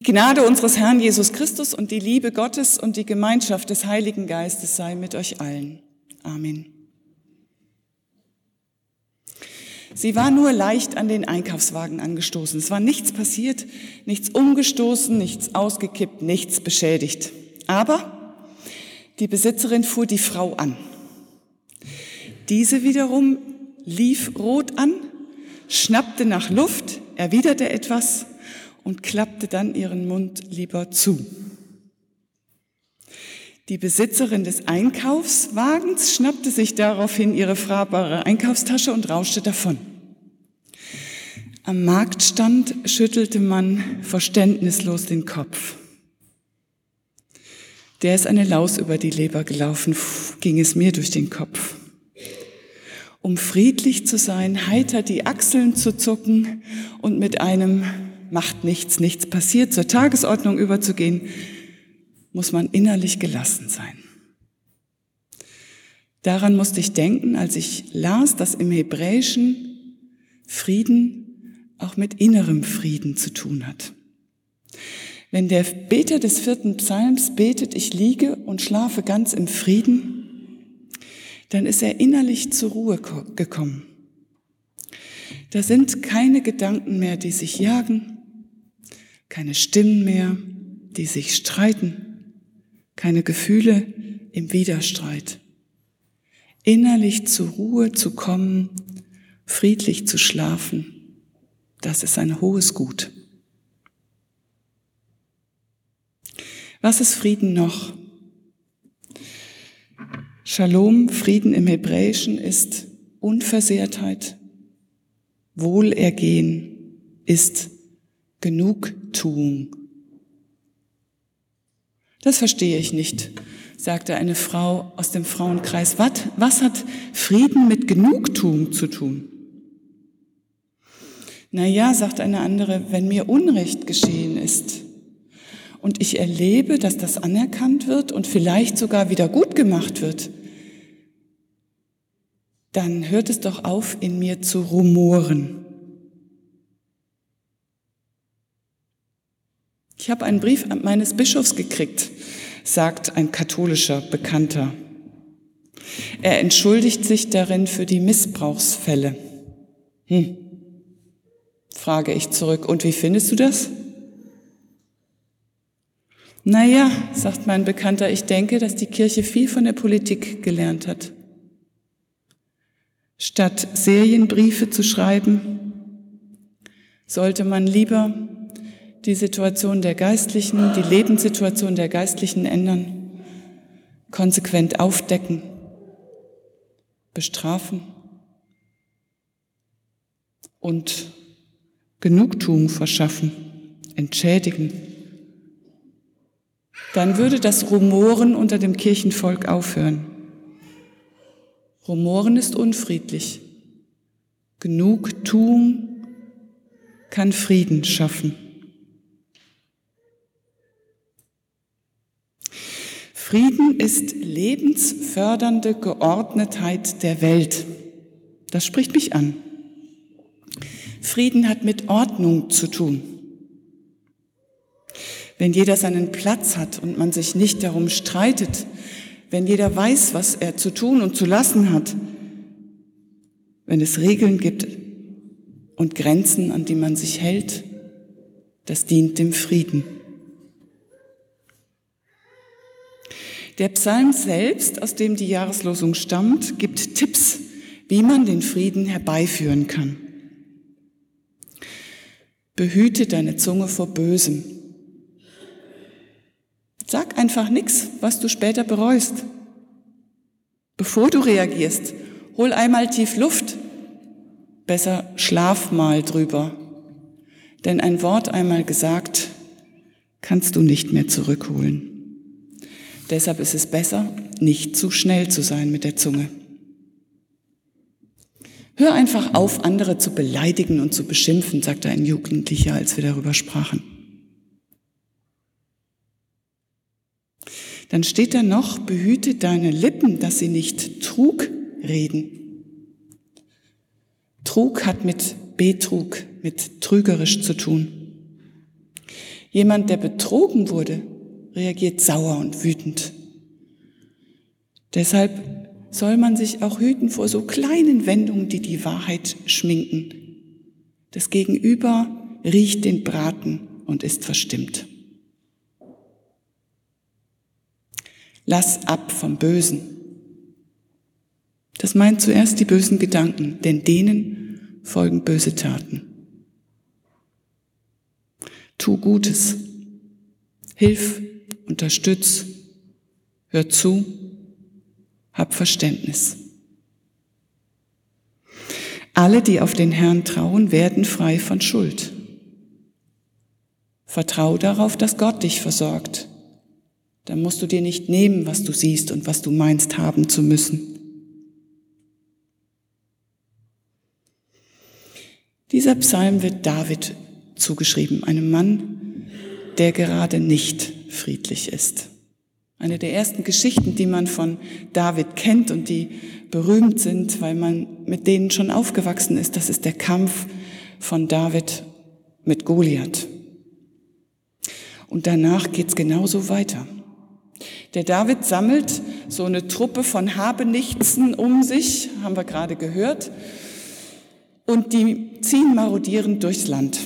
Die Gnade unseres Herrn Jesus Christus und die Liebe Gottes und die Gemeinschaft des Heiligen Geistes sei mit euch allen. Amen. Sie war nur leicht an den Einkaufswagen angestoßen. Es war nichts passiert, nichts umgestoßen, nichts ausgekippt, nichts beschädigt. Aber die Besitzerin fuhr die Frau an. Diese wiederum lief rot an, schnappte nach Luft, erwiderte etwas und klappte dann ihren Mund lieber zu. Die Besitzerin des Einkaufswagens schnappte sich daraufhin ihre frahbare Einkaufstasche und rauschte davon. Am Marktstand schüttelte man verständnislos den Kopf. Der ist eine Laus über die Leber gelaufen, ging es mir durch den Kopf. Um friedlich zu sein, heiter die Achseln zu zucken und mit einem macht nichts, nichts passiert, zur Tagesordnung überzugehen, muss man innerlich gelassen sein. Daran musste ich denken, als ich las, dass im Hebräischen Frieden auch mit innerem Frieden zu tun hat. Wenn der Beter des vierten Psalms betet, ich liege und schlafe ganz im Frieden, dann ist er innerlich zur Ruhe gekommen. Da sind keine Gedanken mehr, die sich jagen, keine Stimmen mehr, die sich streiten, keine Gefühle im Widerstreit. Innerlich zur Ruhe zu kommen, friedlich zu schlafen, das ist ein hohes Gut. Was ist Frieden noch? Shalom, Frieden im Hebräischen ist Unversehrtheit, Wohlergehen ist Genugtuung. Das verstehe ich nicht, sagte eine Frau aus dem Frauenkreis. Was, was hat Frieden mit Genugtuung zu tun? Na ja, sagt eine andere, wenn mir Unrecht geschehen ist und ich erlebe, dass das anerkannt wird und vielleicht sogar wieder gut gemacht wird, dann hört es doch auf, in mir zu rumoren. Ich habe einen Brief meines Bischofs gekriegt, sagt ein katholischer Bekannter. Er entschuldigt sich darin für die Missbrauchsfälle. Hm. Frage ich zurück, und wie findest du das? Naja, sagt mein Bekannter, ich denke, dass die Kirche viel von der Politik gelernt hat. Statt Serienbriefe zu schreiben, sollte man lieber die Situation der Geistlichen, die Lebenssituation der Geistlichen ändern, konsequent aufdecken, bestrafen und Genugtuung verschaffen, entschädigen. Dann würde das Rumoren unter dem Kirchenvolk aufhören. Rumoren ist unfriedlich. Genugtuung kann Frieden schaffen. Frieden ist lebensfördernde Geordnetheit der Welt. Das spricht mich an. Frieden hat mit Ordnung zu tun. Wenn jeder seinen Platz hat und man sich nicht darum streitet, wenn jeder weiß, was er zu tun und zu lassen hat, wenn es Regeln gibt und Grenzen, an die man sich hält, das dient dem Frieden. Der Psalm selbst, aus dem die Jahreslosung stammt, gibt Tipps, wie man den Frieden herbeiführen kann. Behüte deine Zunge vor Bösem. Sag einfach nichts, was du später bereust. Bevor du reagierst, hol einmal tief Luft. Besser schlaf mal drüber. Denn ein Wort einmal gesagt, kannst du nicht mehr zurückholen. Deshalb ist es besser, nicht zu schnell zu sein mit der Zunge. Hör einfach auf, andere zu beleidigen und zu beschimpfen, sagte ein Jugendlicher, als wir darüber sprachen. Dann steht da noch, behüte deine Lippen, dass sie nicht Trug reden. Trug hat mit Betrug, mit trügerisch zu tun. Jemand, der betrogen wurde, reagiert sauer und wütend. Deshalb soll man sich auch hüten vor so kleinen Wendungen, die die Wahrheit schminken. Das Gegenüber riecht den Braten und ist verstimmt. Lass ab vom Bösen. Das meint zuerst die bösen Gedanken, denn denen folgen böse Taten. Tu Gutes. Hilf, unterstütz, hör zu, hab Verständnis. Alle, die auf den Herrn trauen, werden frei von Schuld. Vertrau darauf, dass Gott dich versorgt. Dann musst du dir nicht nehmen, was du siehst und was du meinst haben zu müssen. Dieser Psalm wird David zugeschrieben, einem Mann, der gerade nicht friedlich ist. Eine der ersten Geschichten, die man von David kennt und die berühmt sind, weil man mit denen schon aufgewachsen ist, das ist der Kampf von David mit Goliath. Und danach geht's genauso weiter. Der David sammelt so eine Truppe von Habenichtsen um sich, haben wir gerade gehört, und die ziehen marodierend durchs Land.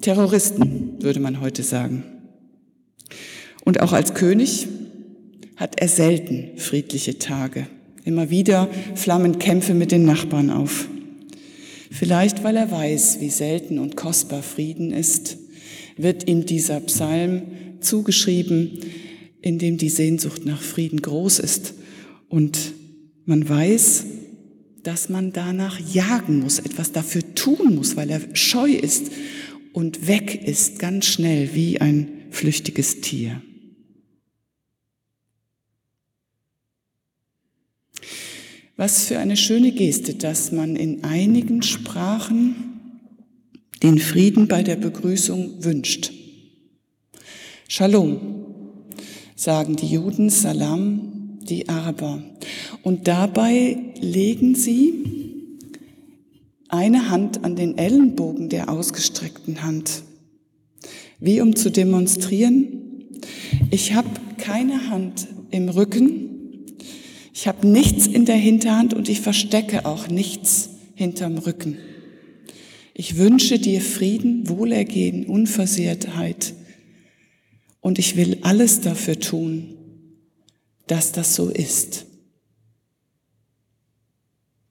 Terroristen, würde man heute sagen. Und auch als König hat er selten friedliche Tage. Immer wieder flammen Kämpfe mit den Nachbarn auf. Vielleicht weil er weiß, wie selten und kostbar Frieden ist, wird ihm dieser Psalm zugeschrieben, in dem die Sehnsucht nach Frieden groß ist und man weiß, dass man danach jagen muss, etwas dafür tun muss, weil er scheu ist und weg ist ganz schnell wie ein flüchtiges Tier. Was für eine schöne Geste, dass man in einigen Sprachen den Frieden bei der Begrüßung wünscht. Shalom sagen die Juden, Salam die Araber. Und dabei legen sie eine Hand an den Ellenbogen der ausgestreckten Hand, wie um zu demonstrieren, ich habe keine Hand im Rücken, ich habe nichts in der Hinterhand und ich verstecke auch nichts hinterm Rücken. Ich wünsche dir Frieden, Wohlergehen, Unversehrtheit und ich will alles dafür tun, dass das so ist.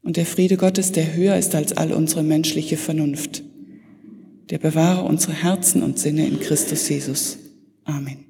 Und der Friede Gottes, der höher ist als all unsere menschliche Vernunft, der bewahre unsere Herzen und Sinne in Christus Jesus. Amen.